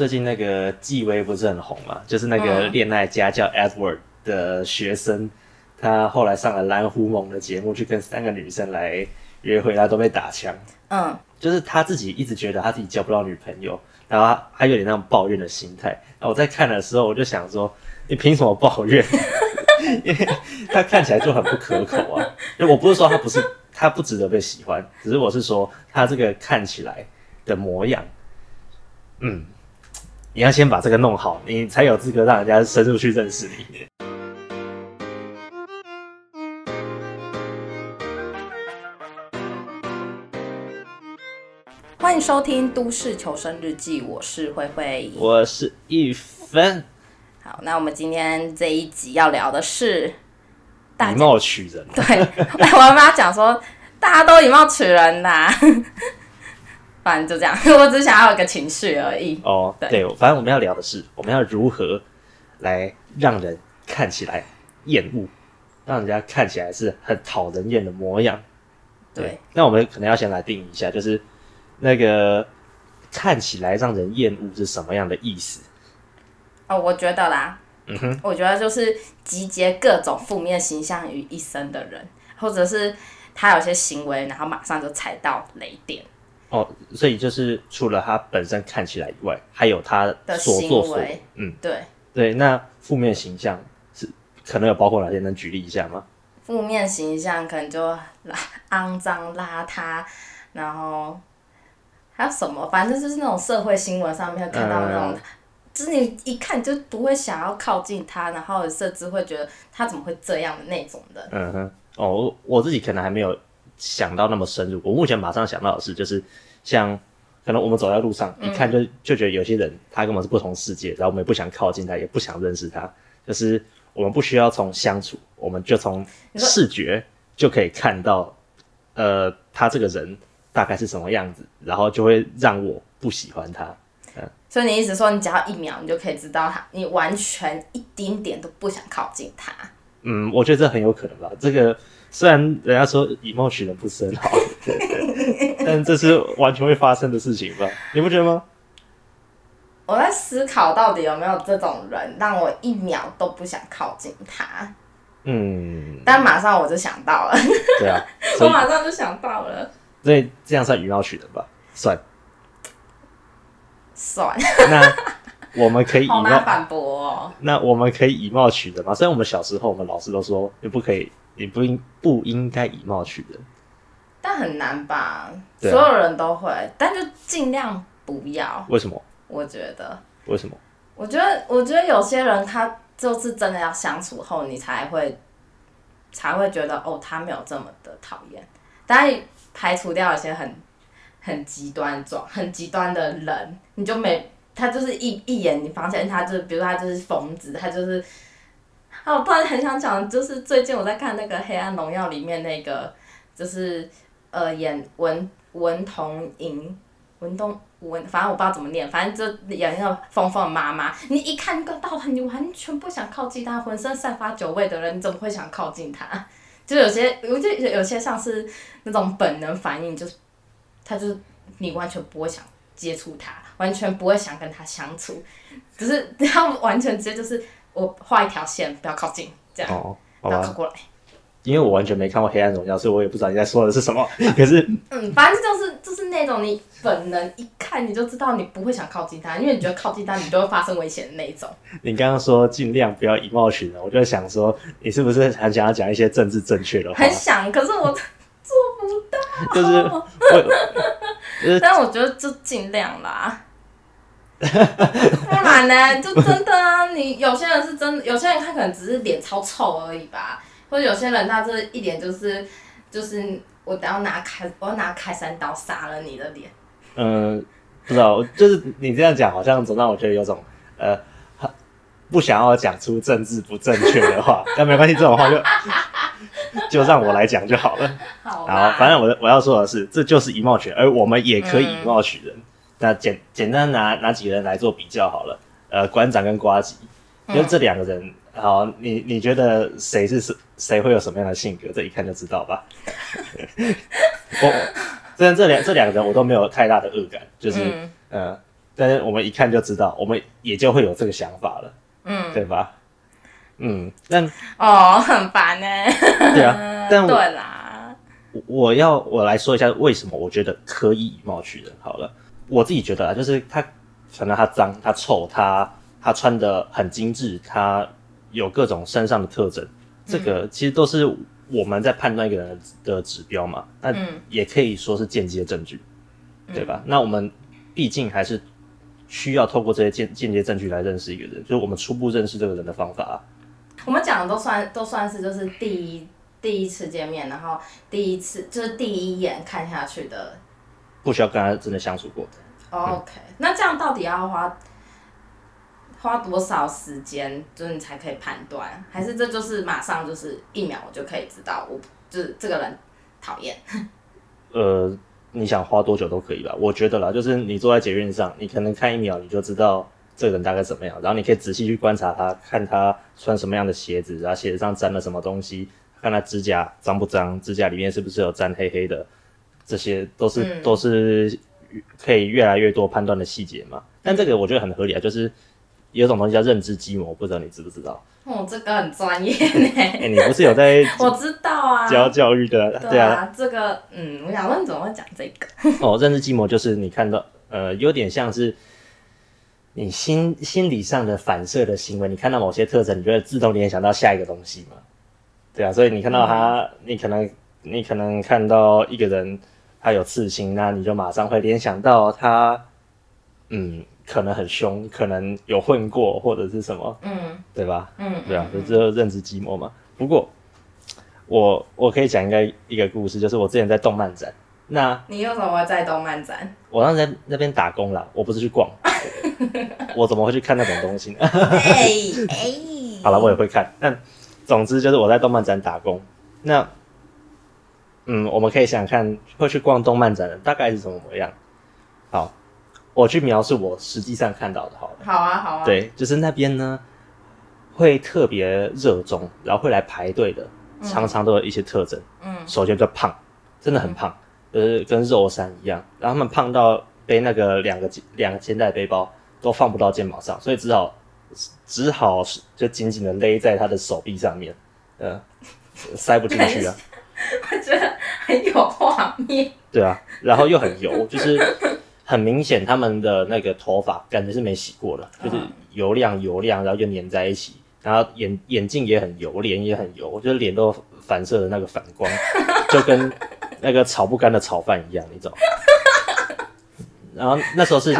最近那个纪薇不是很红嘛？就是那个恋爱家教 Edward 的学生，嗯、他后来上了蓝狐盟的节目，去跟三个女生来约会，他都被打枪。嗯，就是他自己一直觉得他自己交不到女朋友，然后他有点那种抱怨的心态。然后我在看的时候，我就想说，你凭什么抱怨？因为他看起来就很不可口啊。我不是说他不是他不值得被喜欢，只是我是说他这个看起来的模样，嗯。你要先把这个弄好，你才有资格让人家深入去认识你。欢迎收听《都市求生日记》，我是灰灰，我是一分。好，那我们今天这一集要聊的是以貌取人。对，我妈妈讲说，大家都以貌取人呐、啊。反正就这样，我只想要有个情绪而已。哦，对，对，反正我们要聊的是，我们要如何来让人看起来厌恶，让人家看起来是很讨人厌的模样。对，对，那我们可能要先来定义一下，就是那个看起来让人厌恶是什么样的意思？哦，我觉得啦，嗯哼，我觉得就是集结各种负面形象于一身的人，或者是他有些行为，然后马上就踩到雷点。哦，所以就是除了他本身看起来以外，还有他所作所为。嗯，对对。那负面形象是可能有包括哪些？能举例一下吗？负面形象可能就肮脏邋遢，然后还有什么？反正就是那种社会新闻上面看到那种，嗯、就是你一看就不会想要靠近他，然后甚至会觉得他怎么会这样的那种的。嗯哼。哦，我自己可能还没有。想到那么深入，我目前马上想到的是，就是像可能我们走在路上，一看就就觉得有些人他跟我们是不同世界，然后我们也不想靠近他，也不想认识他。就是我们不需要从相处，我们就从视觉就可以看到，呃，他这个人大概是什么样子，然后就会让我不喜欢他。嗯，所以你意思说，你只要一秒，你就可以知道他，你完全一丁点都不想靠近他。嗯，我觉得这很有可能吧，这个。虽然人家说以貌取人不是很好，但这是完全会发生的事情吧？你不觉得吗？我在思考到底有没有这种人，让我一秒都不想靠近他。嗯。但马上我就想到了。对啊。我马上就想到了。所以这样算以貌取人吧？算。算。那我们可以以貌反驳哦。那我们可以以貌取人吗？虽然我们小时候，我们老师都说你不可以。你不应不应该以貌取人，但很难吧？所有人都会，但就尽量不要。为什么？我觉得。为什么？我觉得，我觉得有些人他就是真的要相处后，你才会才会觉得哦，他没有这么的讨厌。但排除掉一些很很极端状、很极端的人，你就没他就是一一眼你发现他就是，比如说他就是疯子，他就是。啊，我突然很想讲，就是最近我在看那个《黑暗荣耀》里面那个，就是呃演文文童莹文东文，反正我不知道怎么念，反正就演那个疯疯的妈妈。你一看个到他，你完全不想靠近他，浑身散发酒味的人，你怎么会想靠近他？就有些，我就有些像是那种本能反应，就是他就是你完全不会想接触他，完全不会想跟他相处，只是 他完全直接就是。我画一条线，不要靠近，这样，哦、不要靠过来。因为我完全没看过《黑暗荣耀》，所以我也不知道你在说的是什么。可是，嗯，反正就是就是那种你本能一看你就知道你不会想靠近他，因为你觉得靠近他你就会发生危险的那一种。你刚刚说尽量不要以貌取人，我就想说你是不是很想要讲一些政治正确的话？很想，可是我做不到。就是我，就是、但我觉得就尽量啦。不然呢？就真的啊！你有些人是真，有些人他可能只是脸超臭而已吧，或者有些人他这一脸就是就是我等下拿开，我要拿开山刀杀了你的脸。嗯，不知道，就是你这样讲，好像总让我觉得有种呃，不想要讲出政治不正确的话，但没关系，这种话就就让我来讲就好了。好，反正我我要说的是，这就是以貌取人，而我们也可以以貌取人。嗯那简简单拿拿几个人来做比较好了？呃，馆长跟瓜吉，就这两个人，嗯、好，你你觉得谁是谁谁会有什么样的性格？这一看就知道吧。我，虽然这两这两个人我都没有太大的恶感，就是，嗯、呃，但是我们一看就知道，我们也就会有这个想法了，嗯，对吧？嗯，但哦，很烦呢。对啊，但我对啦，我要我来说一下为什么我觉得可以以貌取人。好了，我自己觉得啊，就是他可能他脏，他臭，他他穿的很精致，他有各种身上的特征，这个其实都是我们在判断一个人的指标嘛。那也可以说是间接证据，对吧？那我们毕竟还是需要透过这些间间接证据来认识一个人，就是我们初步认识这个人的方法啊。我们讲的都算都算是就是第一第一次见面，然后第一次就是第一眼看下去的，不需要跟他真的相处过。OK，嗯，那这样到底要花花多少时间，就是你才可以判断？还是这就是马上就是一秒我就可以知道我，我就是这个人讨厌？呃，你想花多久都可以吧？我觉得啦，就是你坐在捷运上，你可能看一秒你就知道。这个人大概怎么样？然后你可以仔细去观察他，看他穿什么样的鞋子，然后鞋子上沾了什么东西，看他指甲脏不脏，指甲里面是不是有沾黑黑的，这些都是、嗯、都是可以越来越多判断的细节嘛。但这个我觉得很合理啊，就是有一种东西叫认知机模，不知道你知不知道？哦，这个很专业呢。哎，你不是有在？我知道啊，教教育的，对啊。这个，嗯，我想问你怎么会讲这个？哦，认知机模就是你看到，呃，有点像是。你心心理上的反射的行为，你看到某些特征，你就会自动联想到下一个东西嘛？对啊，所以你看到他，嗯、你可能你可能看到一个人他有刺青，那你就马上会联想到他，嗯，可能很凶，可能有混过或者是什么，嗯，对吧？嗯，对啊，就这认知寂寞嘛。不过我我可以讲一个一个故事，就是我之前在动漫展，那你为什么会在动漫展？我当时在那边打工啦，我不是去逛。我怎么会去看那种东西呢？好了，我也会看。但总之就是我在动漫展打工。那嗯，我们可以想想看，会去逛动漫展的大概是什么模样？好，我去描述我实际上看到的。好了，好啊，好啊。对，就是那边呢，会特别热衷，然后会来排队的，常常都有一些特征。嗯，首先就胖，真的很胖，就是跟肉山一样。然后他们胖到。背那个两个两个肩带背包都放不到肩膀上，所以只好只好就紧紧的勒在他的手臂上面，呃，塞不进去啊。我觉得很有画面。对啊，然后又很油，就是很明显他们的那个头发感觉是没洗过的，就是油亮油亮，然后就粘在一起，然后眼眼镜也很油，脸也很油，我觉得脸都反射的那个反光，就跟那个炒不干的炒饭一样，你知道。然后那时候是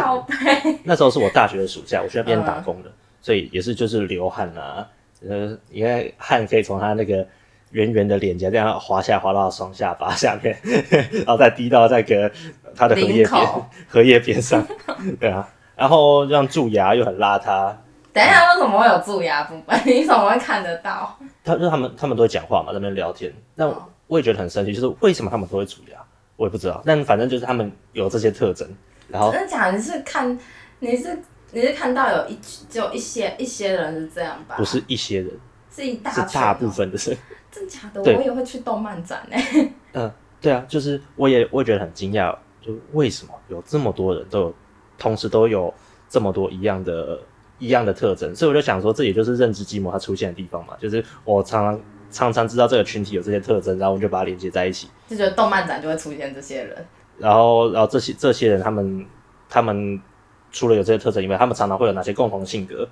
那时候是我大学的暑假，我去那边打工的，嗯、所以也是就是流汗啊，呃，因为汗可以从他那个圆圆的脸颊这样滑下滑到双下巴下面，然后再滴到那个他的荷叶边口荷叶边上，对啊，然后这样蛀牙又很邋遢。等一下，为什么会有蛀牙部分？你怎么会看得到？他就是他们他们都会讲话嘛，在那边聊天，那我也觉得很神奇，就是为什么他们都会蛀牙，我也不知道，但反正就是他们有这些特征。然后真的假的？你是看你是你是看到有一就一些一些人是这样吧？不是一些人，是一大、喔、是大部分的人。真假的？我也会去动漫展呢。嗯、呃，对啊，就是我也我也觉得很惊讶，就为什么有这么多人都有同时都有这么多一样的一样的特征？所以我就想说，这也就是认知机模它出现的地方嘛。就是我常常常常知道这个群体有这些特征，然后我就把它连接在一起，就觉得动漫展就会出现这些人。然后，然后这些这些人，他们他们除了有这些特征以外，他们常常会有哪些共同性格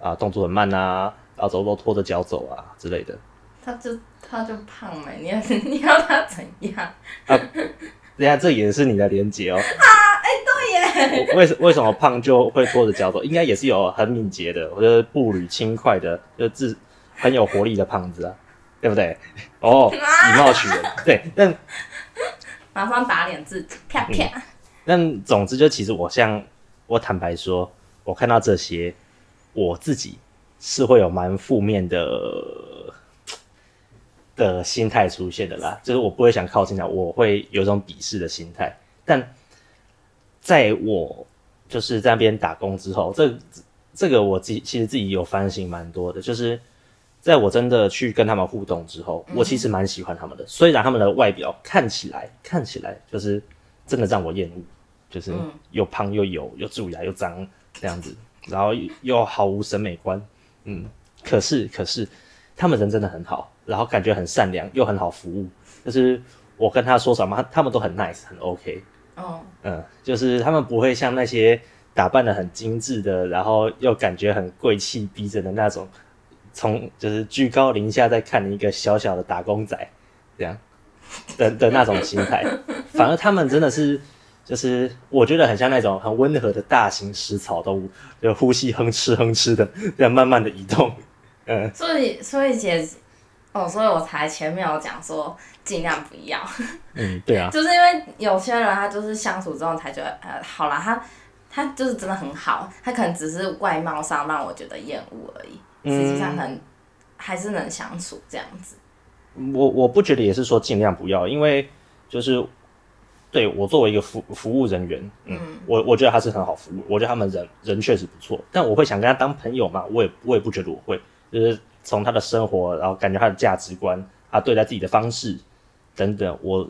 啊？动作很慢啊，然后走路拖着脚走啊之类的。他就他就胖嘛，你要 你要他怎样？啊，等下这也是你的连接哦。啊，哎，对耶。为什为什么胖就会拖着脚走？应该也是有很敏捷的，我觉得步履轻快的，就是很有活力的胖子啊，对不对？哦，以貌取人，对，但。马上打脸自己，啪啪。那、嗯、总之就其实我像我坦白说，我看到这些，我自己是会有蛮负面的的心态出现的啦，就是我不会想靠近他，我会有一种鄙视的心态。但在我就是在那边打工之后，这这个我自己其实自己有反省蛮多的，就是。在我真的去跟他们互动之后，我其实蛮喜欢他们的。虽然他们的外表看起来看起来就是真的让我厌恶，就是又胖又油又蛀牙又脏这样子，然后又毫无审美观，嗯，可是可是他们人真的很好，然后感觉很善良又很好服务，就是我跟他说什么，他们都很 nice 很 OK，哦，嗯，就是他们不会像那些打扮得很精致的，然后又感觉很贵气逼人的那种，从就是居高临下在看一个小小的打工仔这样的的那种心态，反而他们真的是。就是我觉得很像那种很温和的大型食草动物，就呼吸哼哧哼哧的这样慢慢的移动，嗯。所以所以姐，哦，所以我才前面有讲说尽量不要。嗯，对啊。就是因为有些人他就是相处之后才觉得，呃，好啦，他他就是真的很好，他可能只是外貌上让我觉得厌恶而已，实际上很还是能相处这样子。我我不觉得也是说尽量不要，因为就是。对，我作为一个服服务人员，嗯，我我觉得他是很好服务，我觉得他们人人确实不错，但我会想跟他当朋友嘛？我也我也不觉得我会，就是从他的生活，然后感觉他的价值观，他对待自己的方式等等，我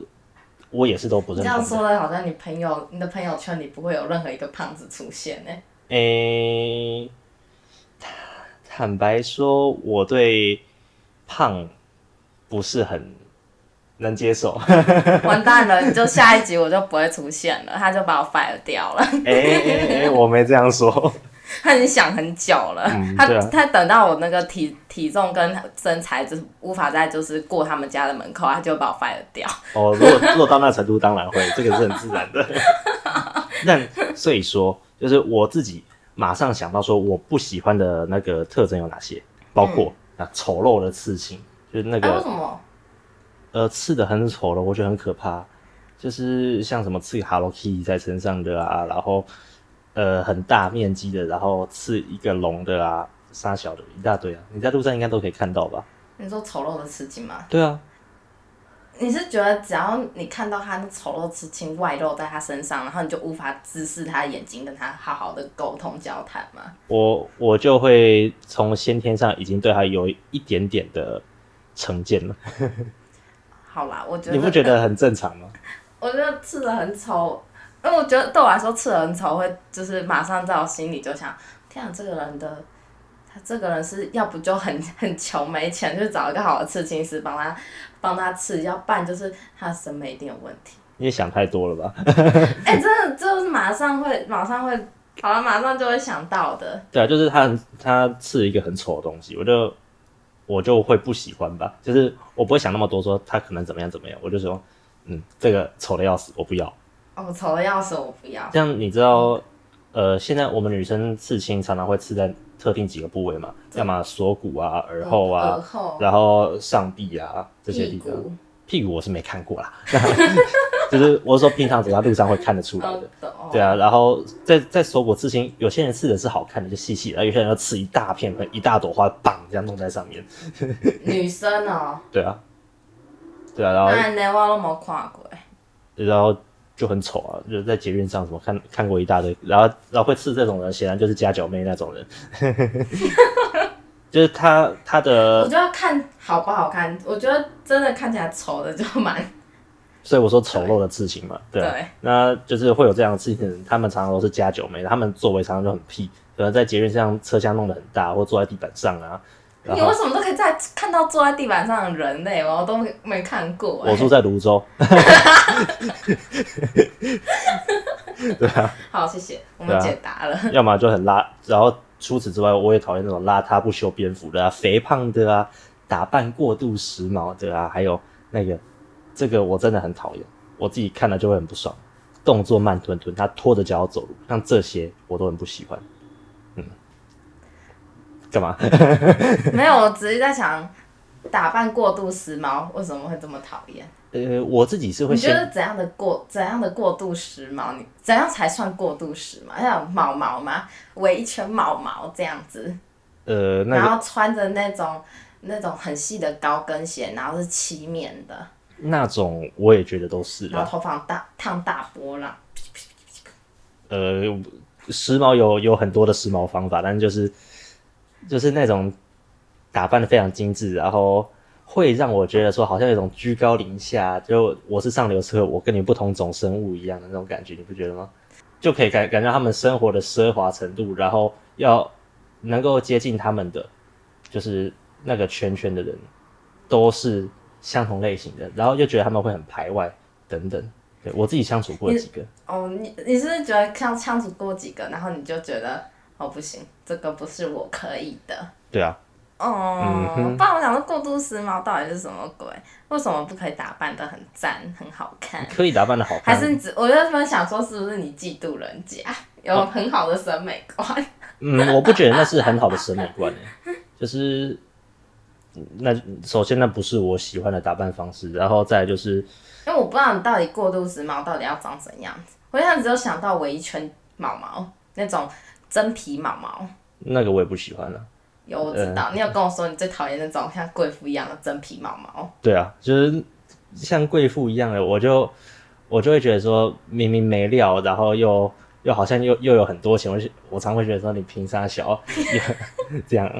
我也是都不认同。这样说的好像你朋友你的朋友圈里不会有任何一个胖子出现呢？诶，坦白说，我对胖不是很。能接受，完蛋了！你就下一集我就不会出现了，他就把我 fire 掉了。哎哎哎，我没这样说。他已经想很久了，嗯、他、啊、他等到我那个体体重跟身材就是无法再就是过他们家的门口，他就把我 fire 掉。哦，如果如果到那程度，当然会，这个是很自然的。但所以说，就是我自己马上想到说，我不喜欢的那个特征有哪些？包括啊，丑陋的刺青，就是那个。为什么？呃，刺的很丑陋，我觉得很可怕。就是像什么刺 Hello Kitty 在身上的啊，然后呃很大面积的，然后刺一个龙的啊，杀小的一大堆啊。你在路上应该都可以看到吧？你说丑陋的刺青吗？对啊。你是觉得只要你看到他那丑陋刺青外露在他身上，然后你就无法直视他的眼睛，跟他好好的沟通交谈吗？我我就会从先天上已经对他有一点点的成见了。好啦，我觉得你不觉得很正常吗？我觉得刺的很丑，因为我觉得对我来说刺的很丑，会就是马上在我心里就想，天啊，这个人的他这个人是要不就很 很穷没钱，就找一个好的刺青师帮他帮他刺，要不然就是他审美一定有问题。你也想太多了吧？哎、欸，真的就是马上会马上会，好了，马上就会想到的。对啊，就是他他刺一个很丑的东西，我就。我就会不喜欢吧，就是我不会想那么多，说他可能怎么样怎么样，我就说，嗯，这个丑的要死，我不要。哦，丑的要死，我不要。这样你知道，呃，现在我们女生刺青常常会刺在特定几个部位嘛，要么锁骨啊、耳后啊，耳后，然后上臂啊这些地方。屁股我是没看过啦，就是我说平常走在路上会看得出来的，对啊。然后在在锁骨刺青，有些人刺的是好看的，就细细的；有些人要刺一大片，一大朵花，棒这样弄在上面。女生哦。对啊，对啊，然后。那我都没看过。然后就很丑啊，就在捷运上什么看看过一大堆，然后然后会刺这种人，显然就是家九妹那种人。就是他他的，我就要看好不好看。我觉得真的看起来丑的就蛮，所以我说丑陋的事情嘛，对，对，那就是会有这样的事情的人，他们常常都是加九妹，他们座位常常就很屁，可能在捷运上车厢弄得很大，或坐在地板上啊。你为什么都可以在看到坐在地板上的人类？我都没看过、欸。我住在芦洲。对啊。好，谢谢，我们解答了。啊、要么就很拉，然后。除此之外，我也讨厌那种邋遢不修边幅的啊，肥胖的啊，打扮过度时髦的啊，还有那个，这个我真的很讨厌，我自己看了就会很不爽。动作慢吞吞，他拖着脚走路，像这些我都很不喜欢。嗯，干嘛？没有，我只是在想，打扮过度时髦为什么会这么讨厌？呃，我自己是会。你觉得怎样的过怎样的过度时髦？你怎样才算过度时髦？要有毛毛吗？围一圈毛毛这样子。呃，那个、然后穿着那种那种很细的高跟鞋，然后是漆面的。那种我也觉得都是。然后头发大烫大波浪。呃，时髦有有很多的时髦方法，但就是就是那种打扮的非常精致，然后。会让我觉得说，好像有种居高临下，就我是上流社会，我跟你不同种生物一样的那种感觉，你不觉得吗？就可以感感觉他们生活的奢华程度，然后要能够接近他们的，就是那个圈圈的人，都是相同类型的，然后又觉得他们会很排外等等。对，我自己相处过几个。哦，你你是不是觉得像相处过几个，然后你就觉得哦不行，这个不是我可以的。对啊。哦，不然我想说过度时髦到底是什么鬼？为什么不可以打扮的很赞、很好看？可以打扮的好看，还是你只？我就想说，是不是你嫉妒人家有很好的审美观？嗯，我不觉得那是很好的审美观就是那首先那不是我喜欢的打扮方式，然后再来就是，因为我不知道你到底过度时髦到底要长怎样子。我现在只有想到围一圈毛毛那种真皮毛毛，那个我也不喜欢了。有我知道，嗯、你有跟我说你最讨厌那种像贵妇一样的真皮毛毛。对啊，就是像贵妇一样的，我就我就会觉得说明明没料，然后又又好像又又有很多钱，我我常会觉得说你凭啥小 这样？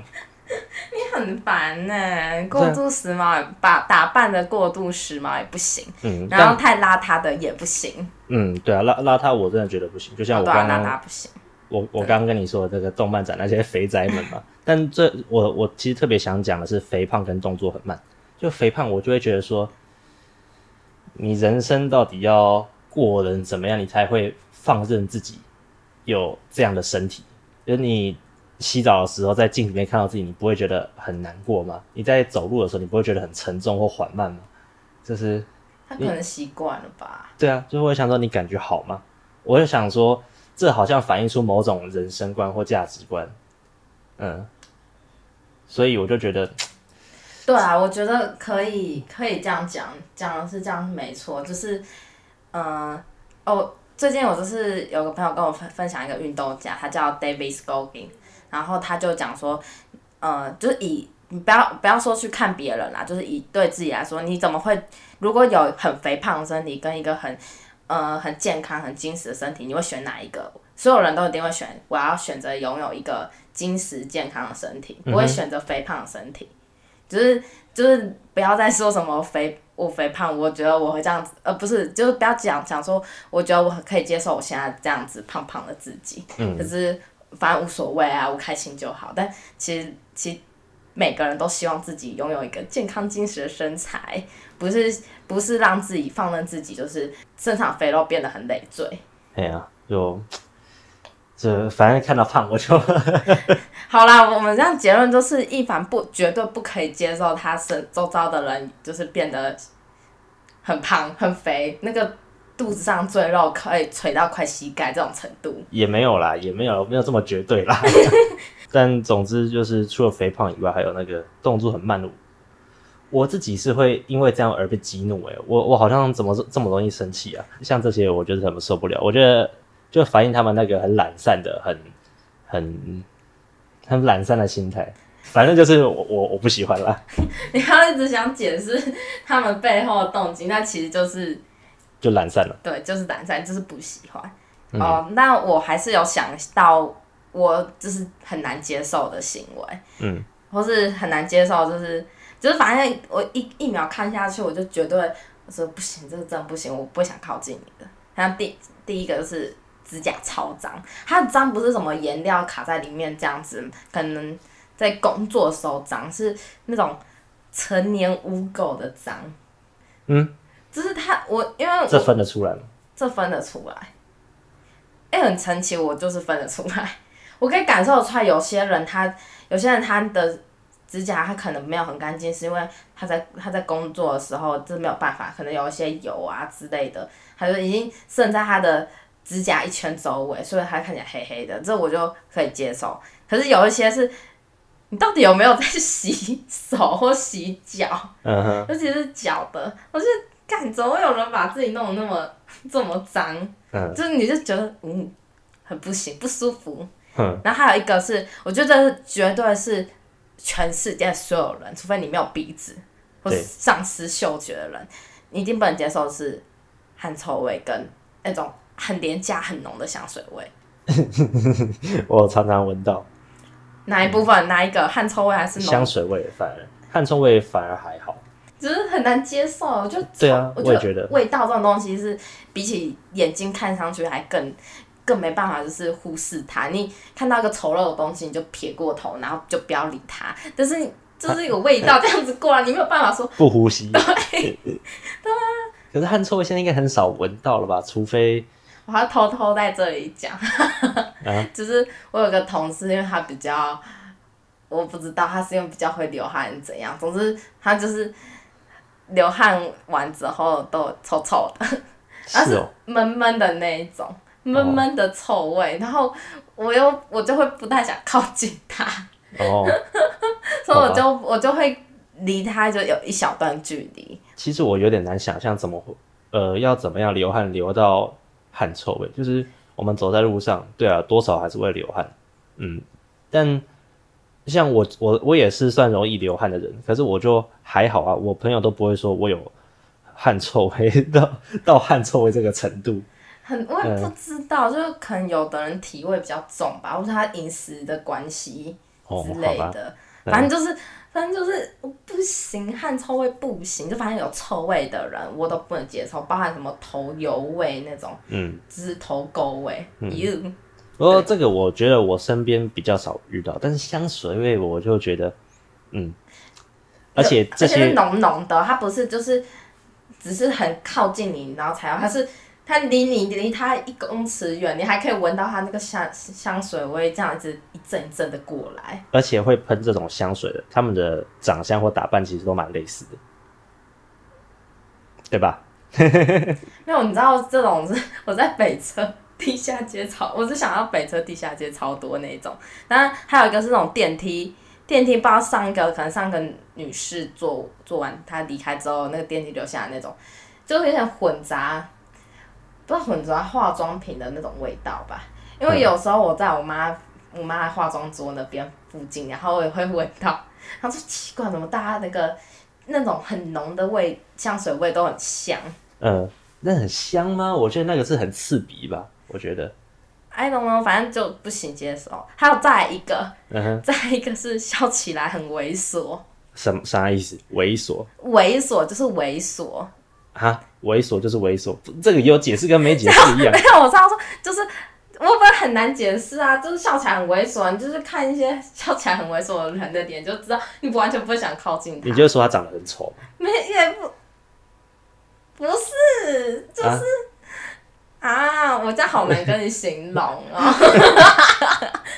你很烦呢、欸，过度时髦，把打扮的过度时髦也不行，嗯，然后太邋遢的也不行。嗯，对啊，邋邋遢我真的觉得不行，就像我刚刚、哦、邋遢不行。我我刚刚跟你说的这个动漫展那些肥宅们嘛，但这我我其实特别想讲的是肥胖跟动作很慢。就肥胖，我就会觉得说，你人生到底要过人怎么样，你才会放任自己有这样的身体？就是你洗澡的时候在镜子里面看到自己，你不会觉得很难过吗？你在走路的时候，你不会觉得很沉重或缓慢吗？就是他可能习惯了吧？对啊，就是我想说，你感觉好吗？我就想说。这好像反映出某种人生观或价值观，嗯，所以我就觉得，对啊，我觉得可以可以这样讲，讲的是这样没错，就是，嗯，哦，最近我就是有个朋友跟我分分享一个运动家，他叫 David Scoggin，然后他就讲说，嗯，就是以你不要不要说去看别人啦，就是以对自己来说，你怎么会如果有很肥胖的身体跟一个很呃，很健康、很精实的身体，你会选哪一个？所有人都一定会选，我要选择拥有一个精实健康的身体，不会选择肥胖的身体。就是 就是不要再说什么肥我肥胖，我觉得我会这样子，呃，不是，就是不要讲讲说，我觉得我可以接受我现在这样子胖胖的自己，嗯，可是反正无所谓啊，我开心就好。但其实其实每个人都希望自己拥有一个健康精实的身材。不是不是让自己放任自己，就是身上肥肉变得很累赘。哎呀、啊，就这反正看到胖我就 好啦。我们这样结论就是，一凡不绝对不可以接受他身周遭的人就是变得很胖很肥，那个肚子上赘肉可以垂到快膝盖这种程度。也没有啦，也没有没有这么绝对啦。但总之就是除了肥胖以外，还有那个动作很慢的。我自己是会因为这样而被激怒诶、欸，我我好像怎么这么容易生气啊？像这些我觉得很受不了，我觉得就反映他们那个很懒散的、很很很懒散的心态。反正就是我我我不喜欢啦。你要一直想解释他们背后的动机，那其实就是就懒散了。对，就是懒散，就是不喜欢。嗯、哦，那我还是有想到我就是很难接受的行为，嗯，或是很难接受就是。就是反正我一一秒看下去，我就绝对我说不行，这个真的不行，我不想靠近你的。像第第一个就是指甲超脏，它的脏不是什么颜料卡在里面这样子，可能在工作的时候脏，是那种成年污垢的脏。嗯，就是他我因为我这分得出来吗？这分得出来，哎、欸，很神奇，我就是分得出来，我可以感受出来，有些人他有些人他的。指甲它可能没有很干净，是因为他在他在工作的时候，这没有办法，可能有一些油啊之类的，他就已经渗在他的指甲一圈周围，所以他看起来黑黑的，这我就可以接受。可是有一些是，你到底有没有在 洗手或洗脚？嗯哼。尤其是脚的，我就感觉总有人把自己弄得那么这么脏，嗯，就是你就觉得嗯很不行，不舒服。嗯。然后还有一个是，我觉得绝对是。全世界所有人，除非你没有鼻子或是丧失嗅觉的人，你一定不能接受的是汗臭味跟那种很廉价、很浓的香水味。我常常闻到哪一部分？哪一个汗臭味还是香水味？反而汗臭味反而还好，只是很难接受。就对啊，我也觉得味道这种东西是比起眼睛看上去还更更没办法就是忽视它。你看到一个丑陋的东西，你就撇过头，然后就不要理它。但是你就是有味道这样子过来，你没有办法说 不呼吸。对，对啊。可是汗臭味现在应该很少闻到了吧？除非我要偷偷在这里讲，啊、就是我有个同事，因为他比较，我不知道他是因为比较会流汗怎样，总之他就是流汗完之后都臭臭的，他是闷闷的那一种，闷闷的臭味，然后我又我就会不太想靠近他，哦，所以我就我就会离他就有一小段距离。其实我有点难想象怎么，呃，要怎么样流汗流到汗臭味？就是我们走在路上，对啊，多少还是会流汗，嗯。但像我，我我也是算容易流汗的人，可是我就还好啊。我朋友都不会说我有汗臭味到 到汗臭味这个程度。很，我也不知道，嗯、就是可能有的人体味比较重吧，或者他饮食的关系之类的，哦、反正就是。反正就是我不行，汗臭味不行，就反正有臭味的人我都不能接受，包含什么头油味那种，嗯，就是头垢味，嗯。不过这个我觉得我身边比较少遇到，但是香水味我就觉得，嗯，而且这些浓浓的，它不是就是只是很靠近你，然后才要，它是。他离你离它一公尺远，你还可以闻到它那个香香水味，这样子一阵一阵的过来。而且会喷这种香水的，他们的长相或打扮其实都蛮类似的，对吧？没有，你知道这种是我在北车地下街超，我是想要北车地下街超多那种。当然还有一个是那种电梯，电梯不知道上一个可能上一个女士坐坐完，她离开之后，那个电梯留下来那种，就有点混杂。不知道混杂化妆品的那种味道吧，因为有时候我在我妈我妈化妆桌那边附近，然后我也会闻到。她说奇怪，怎么大家那个那种很浓的味香水味都很香？嗯，那很香吗？我觉得那个是很刺鼻吧。我觉得。I don't know，反正就不行接受。还有再一个，再一个是笑起来很猥琐。什么啥意思？猥琐？猥琐就是猥琐。哈，猥琐就是猥琐，这个有解释跟没解释一样。没有，我常常说，就是我不会很难解释啊，就是笑起来很猥琐，你就是看一些笑起来很猥琐的人的脸，就知道你不完全不会想靠近他。你就说他长得很丑？没，也不，不是，就是啊，啊，我这样好难跟你形容哦。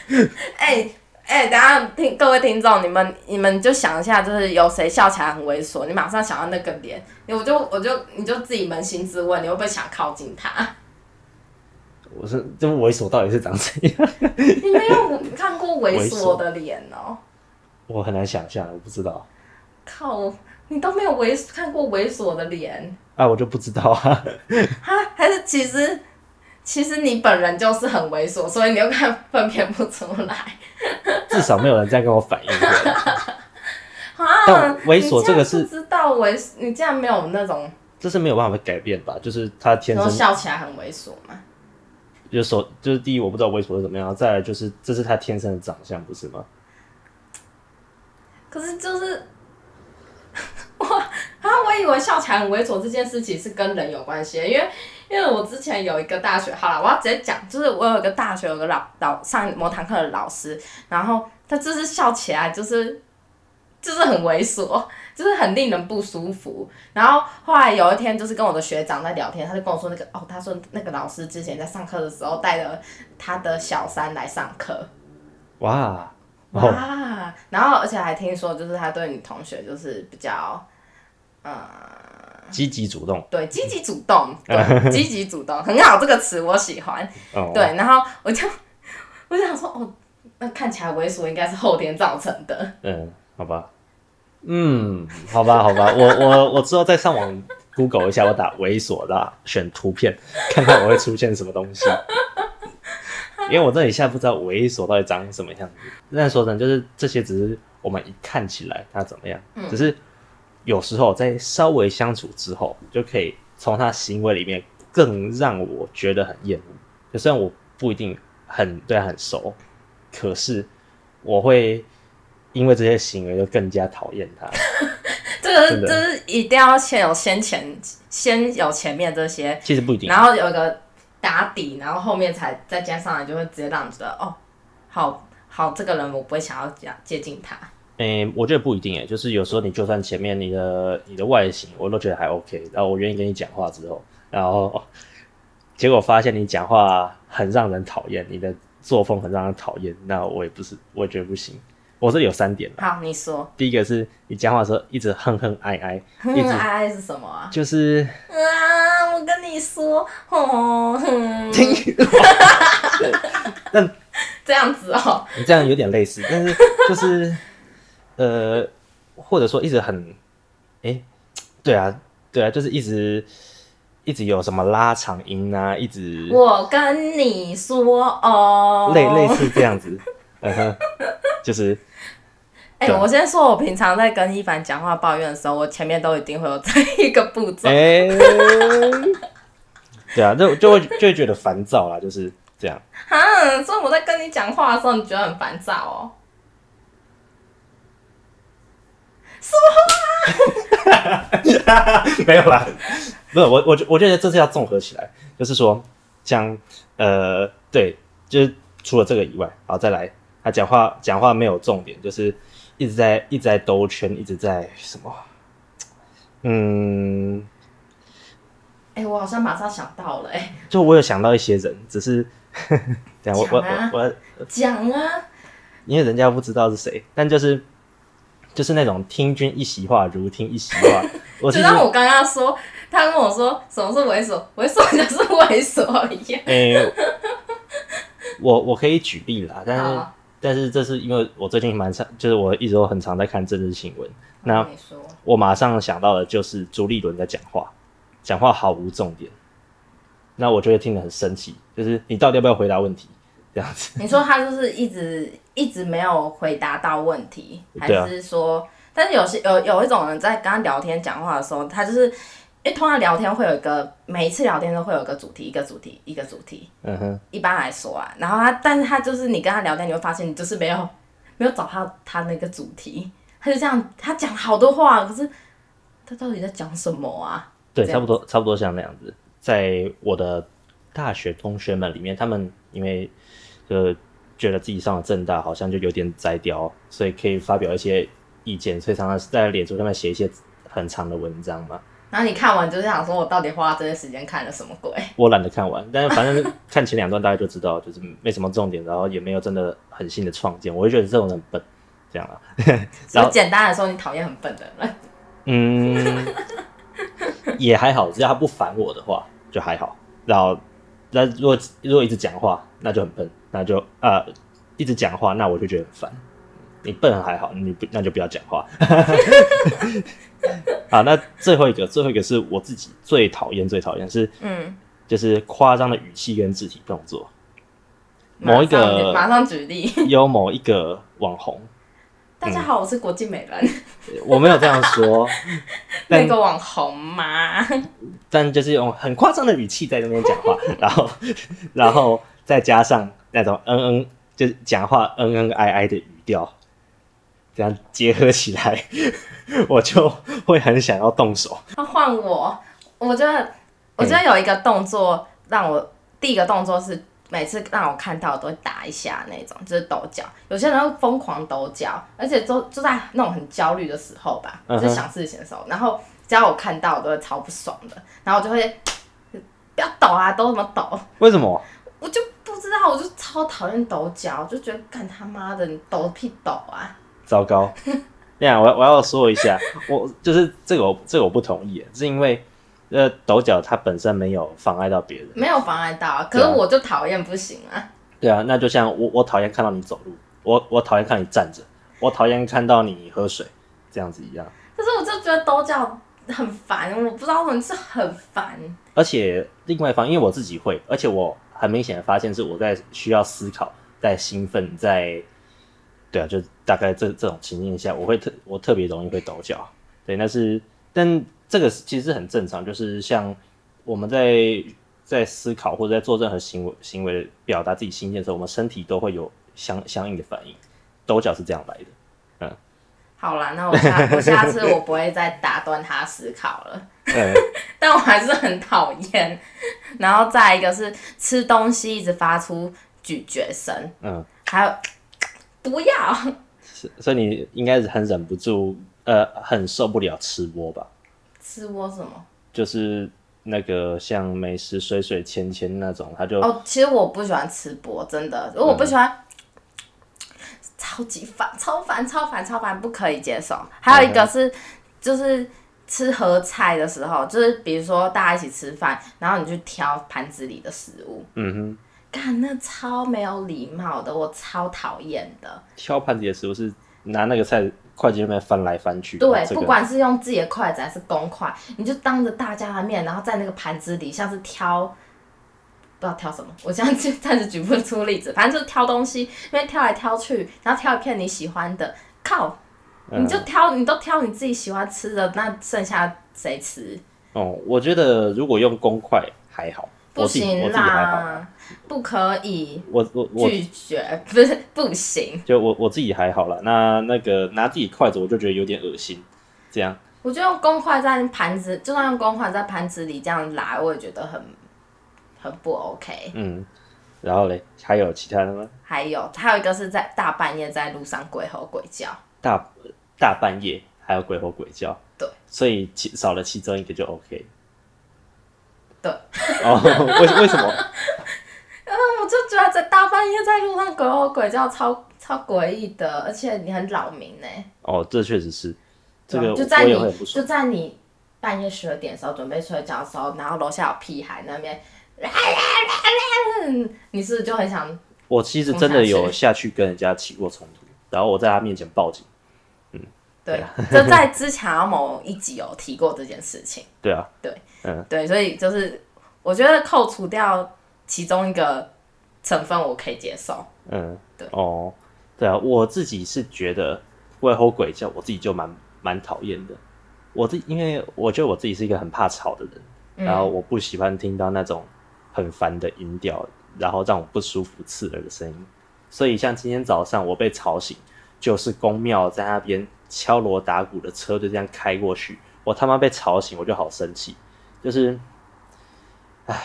哎、欸。哎、欸，等下听各位听众，你们你们就想一下，就是有谁笑起来很猥琐，你马上想到那个脸，我就我就你就自己扪心自问，你会不会想靠近他？我是这么猥琐，到底是长怎样？你没有看过猥琐的脸哦？我很难想象，我不知道。靠，你都没有猥看过猥琐的脸？啊，我就不知道啊。哈，还是其实其实你本人就是很猥琐，所以你又看分辨不出来。至少没有人这样跟我反映过。啊，猥琐这个是知道猥，你竟然没有那种，这是没有办法改变吧？就是他天生笑起来很猥琐嘛。就手就是第一，我不知道猥琐是怎么样，再来就是这是他天生的长相，不是吗？可是就是，我，啊，我以为笑起来很猥琐这件事情是跟人有关系，因为。因为我之前有一个大学，好了，我要直接讲，就是我有一个大学有个老老上某堂课的老师，然后他就是笑起来就是就是很猥琐，就是很令人不舒服。然后后来有一天，就是跟我的学长在聊天，他就跟我说那个哦，他说那个老师之前在上课的时候带了他的小三来上课。哇哇！然后而且还听说，就是他对女同学就是比较嗯。积极主动，对，积极主动，对，积极主动，很好，这个词我喜欢。Oh. 对，然后我就我就想说，哦，那看起来猥琐应该是后天造成的。嗯，好吧，嗯，好吧，好吧，我我我之后再上网 Google 一下，我打猥琐的，选图片，看看我会出现什么东西。因为我这里现在不知道猥琐到底长什么样子。那说真的，就是这些只是我们一看起来它怎么样，嗯、只是。有时候在稍微相处之后，就可以从他行为里面更让我觉得很厌恶。就虽然我不一定很对他很熟，可是我会因为这些行为就更加讨厌他。这个就是一定要先有先前，先有前面这些。其实不一定。然后有一个打底，然后后面才再加上来，就会直接让你觉得哦，好好，这个人我不会想要接接近他。诶、欸，我觉得不一定诶，就是有时候你就算前面你的你的外形我都觉得还 OK，然后我愿意跟你讲话之后，然后结果发现你讲话很让人讨厌，你的作风很让人讨厌，那我也不是，我也觉得不行。我这里有三点。好，你说。第一个是你讲话的时候一直哼哼哀哀，哼哼哀哀是什么啊？就是啊，我跟你说，哦，哼，那这样子哦，你这样有点类似，但是就是。呃，或者说一直很，哎、欸，对啊，对啊，就是一直一直有什么拉长音啊，一直。我跟你说哦，类类似这样子，嗯哼，就是。哎、欸，我先说，我平常在跟一凡讲话抱怨的时候，我前面都一定会有这一个步骤。哎、欸，对啊，就就会就会觉得烦躁啦，就是这样。啊，所以我在跟你讲话的时候，你觉得很烦躁哦？说话、啊，没有啦，不是我，我我觉得这是要综合起来，就是说，像呃，对，就是除了这个以外，好再来，他讲话讲话没有重点，就是一直在一直在兜圈，一直在什么，嗯，哎、欸，我好像马上想到了、欸，哎，就我有想到一些人，只是，等下我我我我讲啊，因为人家不知道是谁，但就是。就是那种听君一席话，如听一席话。我就像我刚刚说，他跟我说什么是猥琐，猥琐就是猥琐一样。欸、我我可以举例啦，但是、啊、但是这是因为我最近蛮常，就是我一直都很常在看政治新闻。那我马上想到的就是朱立伦在讲话，讲话毫无重点。那我就会听得很生气，就是你到底要不要回答问题？这样子。你说他就是一直。一直没有回答到问题，还是说？啊、但是有些有有一种人在跟他聊天讲话的时候，他就是因为通常聊天会有一个，每一次聊天都会有一个主题，一个主题，一个主题。嗯哼。一般来说啊，然后他，但是他就是你跟他聊天，你会发现你就是没有没有找到他那个主题，他就这样，他讲好多话，可是他到底在讲什么啊？对，差不多差不多像那样子。在我的大学同学们里面，他们因为呃。觉得自己上了正大，好像就有点摘掉，所以可以发表一些意见，所以常常在脸书上面写一些很长的文章嘛。然后你看完就是想说，我到底花了这些时间看了什么鬼？我懒得看完，但是反正看前两段大家就知道，就是没什么重点，然后也没有真的很新的创建，我就觉得这种人很笨，这样啊。然后简单的说，你讨厌很笨的人。嗯，也还好，只要他不烦我的话就还好。然后，那如果如果一直讲话，那就很笨。那就呃一直讲话，那我就觉得很烦。你笨还好，你不那就不要讲话。好，那最后一个，最后一个是我自己最讨厌、最讨厌是，嗯，就是夸张的语气跟肢体动作。某一个马上举例，有某一个网红。大家好，我是国际美人。我没有这样说。那个网红嘛？但就是用很夸张的语气在那边讲话，然后，然后再加上。那种嗯嗯，就是讲话嗯嗯哀哀的语调，这样结合起来，我就会很想要动手。他换我，我觉得，我觉得有一个动作让我、嗯、第一个动作是每次让我看到都会打一下那种，就是抖脚。有些人会疯狂抖脚，而且都就在那种很焦虑的时候吧，嗯、就是想事情的时候，然后只要我看到我都会超不爽的，然后我就会不要抖啊，抖什么抖？为什么？我就。不知道，我就超讨厌抖脚，就觉得干他妈的，你抖屁抖啊！糟糕，那样我我要说一下，我就是这个我这个我不同意，是因为呃抖脚它本身没有妨碍到别人，没有妨碍到，可是我就讨厌不行啊。对啊，那就像我我讨厌看到你走路，我我讨厌看你站着，我讨厌看到你喝水这样子一样。可是我就觉得抖脚很烦，我不知道为什么是很烦。而且另外一方，因为我自己会，而且我。很明显的发现是我在需要思考，在兴奋，在对啊，就大概这这种情境下，我会特我特别容易会抖脚，对，那是但这个其实是很正常，就是像我们在在思考或者在做任何行为行为表达自己心情的时候，我们身体都会有相相应的反应，抖脚是这样来的，嗯，好啦，那我下我下次我不会再打断他思考了。对，但我还是很讨厌。然后再一个是吃东西一直发出咀嚼声，嗯，还有 不要。所以你应该是很忍不住，呃，很受不了吃播吧？吃播什么？就是那个像美食水水芊芊那种，他就哦，其实我不喜欢吃播，真的，我不喜欢。嗯超级烦，超烦，超烦，超烦，不可以接受。还有一个是，就是吃合菜的时候，就是比如说大家一起吃饭，然后你去挑盘子里的食物，嗯哼，干那超没有礼貌的，我超讨厌的。挑盘子里的食物是拿那个菜筷子那边翻来翻去，对，这个、不管是用自己的筷子还是公筷，你就当着大家的面，然后在那个盘子里像是挑。不知道挑什么，我现在就暂时举不出例子，反正就是挑东西，因为挑来挑去，然后挑一片你喜欢的，靠，你就挑，你都挑你自己喜欢吃的，那剩下谁吃？哦，我觉得如果用公筷还好，不行啦，不可以，我我我拒绝，不是不行，就我我自己还好了，那那个拿自己筷子，我就觉得有点恶心，这样，我就用公筷在盘子，就算用公筷在盘子里这样拿，我也觉得很。很不 OK。嗯，然后嘞，还有其他的吗？还有，还有一个是在大半夜在路上鬼吼鬼叫。大大半夜还有鬼吼鬼叫。对。所以其少了其中一个就 OK。对。哦，为为什么？嗯，我就觉得在大半夜在路上鬼吼鬼叫超超诡异的，而且你很扰民呢。哦，这确实是。这个就在你就在你半夜十二点的时候准备睡觉的时候，然后楼下有屁孩那边。你是不是就很想？我其实真的有下去跟人家起过冲突，然后我在他面前报警。嗯，对，就在之前某一集有提过这件事情。对啊，对，嗯，对，所以就是我觉得扣除掉其中一个成分，我可以接受。嗯，对，哦，对啊，我自己是觉得鬼吼鬼叫，我自己就蛮蛮讨厌的。我自因为我觉得我自己是一个很怕吵的人，嗯、然后我不喜欢听到那种。很烦的音调，然后让我不舒服、刺耳的声音。所以像今天早上我被吵醒，就是公庙在那边敲锣打鼓的车就这样开过去，我他妈被吵醒，我就好生气，就是，哎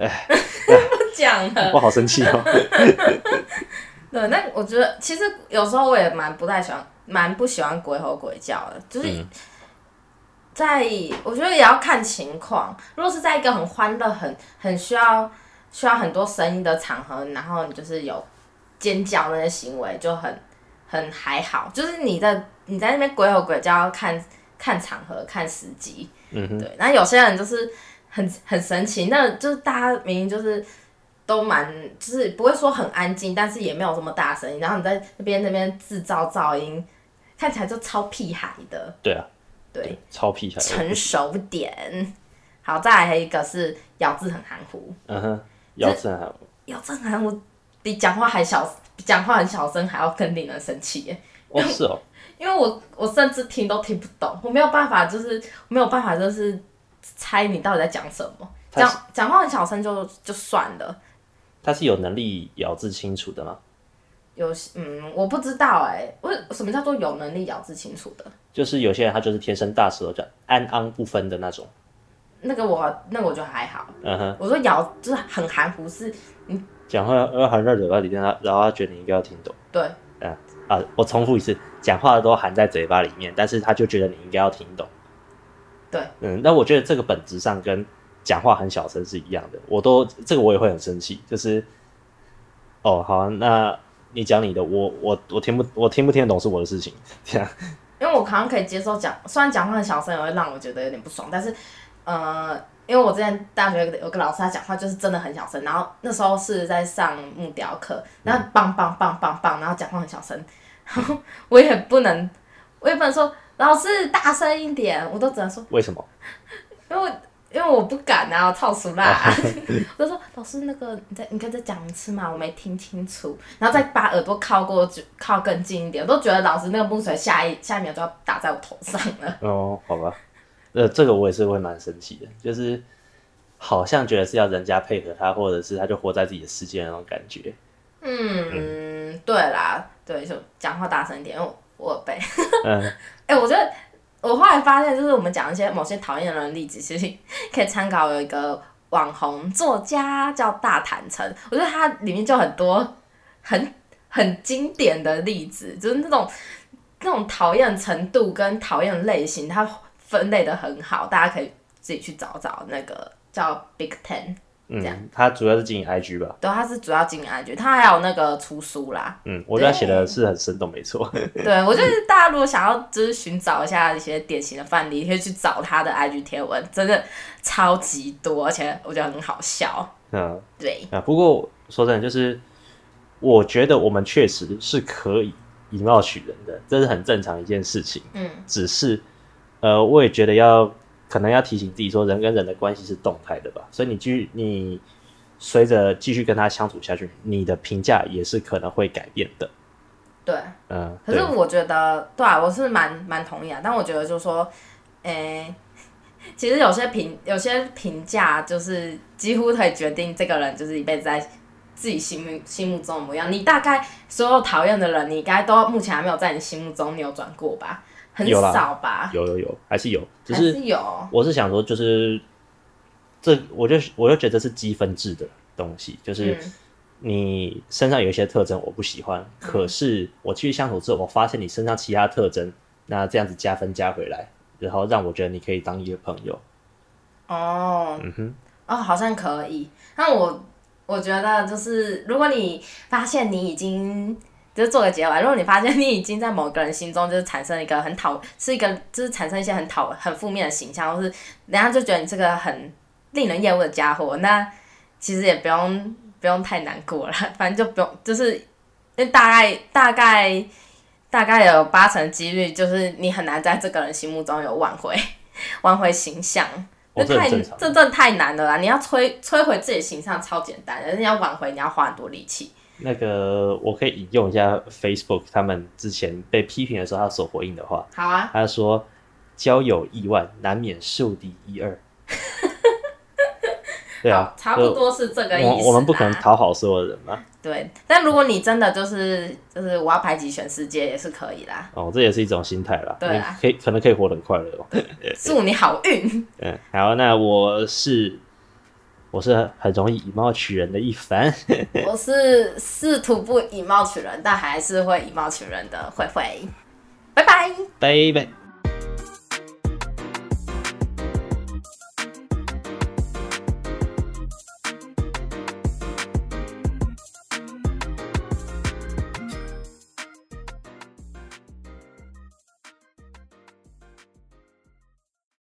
哎，不讲了，我好生气哦。对，那我觉得其实有时候我也蛮不太喜欢，蛮不喜欢鬼吼鬼叫的，就是。嗯在，我觉得也要看情况。如果是在一个很欢乐、很很需要需要很多声音的场合，然后你就是有尖叫那些行为，就很很还好。就是你在你在那边鬼吼鬼叫，要看看场合、看时机。嗯哼。对，那有些人就是很很神奇，那就是大家明明就是都蛮，就是不会说很安静，但是也没有这么大声音。然后你在那边那边制造噪音，看起来就超屁孩的。对啊。对，超屁孩，成熟点。好，再来还有一个是咬字很含糊。嗯哼，咬字很含糊。咬字很含糊，比讲话还小，比讲话很小声还要更令人生气耶。哦，是哦。因为我我甚至听都听不懂，我没有办法，就是没有办法，就是猜你到底在讲什么。讲讲话很小声就就算了。他是有能力咬字清楚的吗？有嗯，我不知道哎，为什么叫做有能力咬字清楚的？就是有些人他就是天生大舌头，叫安安不分的那种。那个我那个我就还好。嗯哼。我说咬就是很含糊，是你讲话要含在嘴巴里面，他然后他觉得你应该要听懂。对。嗯啊，我重复一次，讲话都含在嘴巴里面，但是他就觉得你应该要听懂。对。嗯，那我觉得这个本质上跟讲话很小声是一样的。我都这个我也会很生气，就是哦好，那你讲你的，我我我听不我听不听得懂是我的事情，这样。因为我好像可以接受讲，虽然讲话很小声也会让我觉得有点不爽，但是，呃，因为我之前大学有个老师，他讲话就是真的很小声，然后那时候是在上木雕课，然后梆梆梆梆梆，然后讲话很小声，然后我也不能，我也不能说老师大声一点，我都只能说为什么？因为。因为我不敢啊，我操熟啦，我就说老师那个你再你可以再讲一次嘛，我没听清楚，然后再把耳朵靠过去，靠更近一点，我都觉得老师那个木锤下一下一秒就要打在我头上了。哦，好吧，呃，这个我也是会蛮生气的，就是好像觉得是要人家配合他，或者是他就活在自己的世界那种感觉。嗯，嗯对啦，对，就讲话大声一点，因为我有背。嗯，哎、欸，我觉得我后来发现，就是我们讲一些某些讨厌的人的例子，其实可以参考有一个网红作家叫大坦诚，我觉得他里面就很多很很经典的例子，就是那种那种讨厌程度跟讨厌类型，他分类的很好，大家可以自己去找找那个叫 Big Ten。嗯，他主要是经营 IG 吧？对，他是主要经营 IG，他还有那个出书啦。嗯，我觉得他写的是很生动，没错。对，我觉得大家如果想要就是寻找一下一些典型的范例，可以去找他的 IG 贴文，真的超级多，而且我觉得很好笑。嗯，对啊。不过说真的，就是我觉得我们确实是可以以貌取人的，这是很正常一件事情。嗯，只是呃，我也觉得要。可能要提醒自己说，人跟人的关系是动态的吧，所以你继续，你随着继续跟他相处下去，你的评价也是可能会改变的。对，嗯。可是我觉得，对啊，我是蛮蛮同意啊。但我觉得就是说，诶、欸，其实有些评有些评价，就是几乎可以决定这个人就是一辈子在自己心目心目中的模样。你大概所有讨厌的人，你应该都目前还没有在你心目中扭转过吧？很少吧？有有有，还是有，只是，是有。我是想说，就是这，我就我就觉得是积分制的东西，就是你身上有一些特征我不喜欢，嗯、可是我继续相处之后，我发现你身上其他特征，那这样子加分加回来，然后让我觉得你可以当一个朋友。哦，嗯哼，哦，好像可以。那我我觉得就是，如果你发现你已经。就是做个结尾。如果你发现你已经在某个人心中就是产生一个很讨，是一个就是产生一些很讨很负面的形象，或是人家就觉得你这个很令人厌恶的家伙，那其实也不用不用太难过了，反正就不用，就是因为大概大概大概有八成几率，就是你很难在这个人心目中有挽回 挽回形象。这太这真的太难了啦！你要摧摧毁自己的形象超简单，但是你要挽回，你要花很多力气。那个我可以引用一下 Facebook 他们之前被批评的时候他所回应的话。好啊。他说：“交友亿万，难免树敌一二。”对啊，差不多是这个意思。我我们不可能讨好所有人嘛。对，但如果你真的就是就是我要排挤全世界也是可以啦。哦，这也是一种心态啦。对啊，可以可能可以活得很快乐哦。祝你好运。嗯，好，那我是。我是很容易以貌取人的一凡，我是试图不以貌取人，但还是会以貌取人的慧慧，拜拜，拜拜。